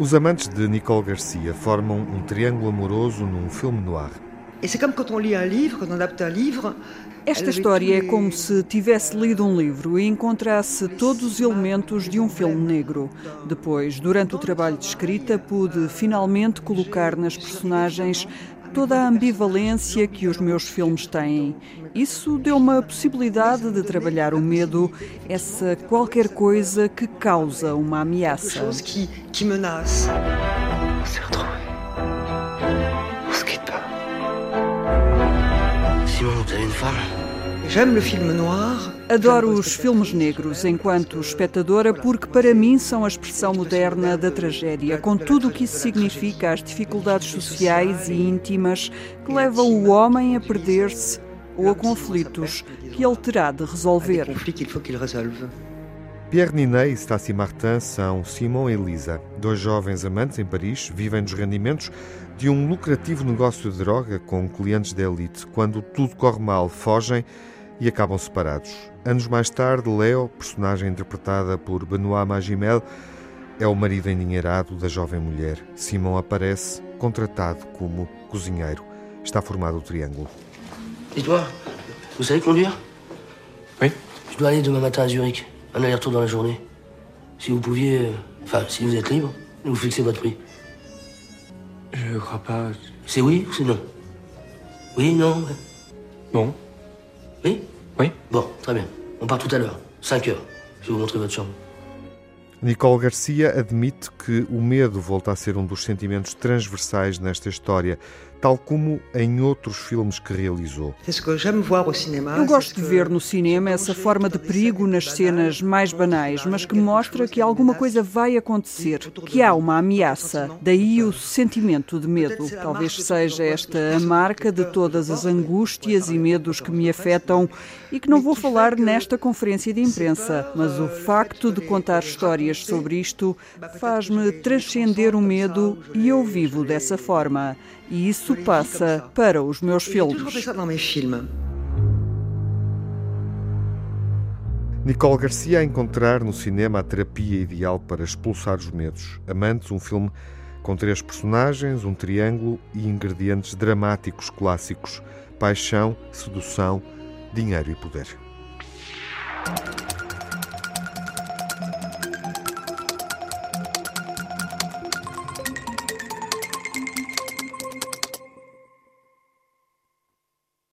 Os amantes de Nicole Garcia formam um triângulo amoroso num filme noir. Esta história é como se tivesse lido um livro e encontrasse todos os elementos de um filme negro. Depois, durante o trabalho de escrita, pude finalmente colocar nas personagens toda a ambivalência que os meus filmes têm. Isso deu-me a possibilidade de trabalhar o medo, essa qualquer coisa que causa uma ameaça. Simon, tu une femme Adoro os filmes negros enquanto espectadora porque para mim são a expressão moderna da tragédia, com tudo o que isso significa, as dificuldades sociais e íntimas que levam o homem a perder-se ou a conflitos que ele terá de resolver. Pierre Ninet e Stacy Martin são Simon e Lisa, dois jovens amantes em Paris, vivem dos rendimentos de um lucrativo negócio de droga com clientes de elite. Quando tudo corre mal, fogem e acabam separados. Anos mais tarde, Leo, personagem interpretada por Benoît Magimel, é o marido endinheirado da jovem mulher. Simon aparece, contratado como cozinheiro. Está formado o triângulo. Et toi, vous savez conduire Oui. Je dois aller demain matin à Zurich. Un aller-retour dans la journée. Si vous pouviez. Euh, enfin, si vous êtes libre, vous fixez votre prix. Je crois pas. C'est oui ou c'est non Oui, non Non. Oui Oui. Bon, très bien. On part tout à l'heure. 5 heures. Je vais vous montrer votre chambre. Nicole Garcia admite que o medo volta a ser um dos sentimentos transversais nesta história, tal como em outros filmes que realizou. Eu gosto de ver no cinema essa forma de perigo nas cenas mais banais, mas que mostra que alguma coisa vai acontecer, que há uma ameaça. Daí o sentimento de medo. Talvez seja esta a marca de todas as angústias e medos que me afetam e que não vou falar nesta conferência de imprensa, mas o facto de contar histórias sobre isto faz-me transcender o medo e eu vivo dessa forma. E isso passa para os meus filmes. Nicole Garcia a encontrar no cinema a terapia ideal para expulsar os medos. Amantes, um filme com três personagens, um triângulo e ingredientes dramáticos clássicos: paixão, sedução, dinheiro e poder.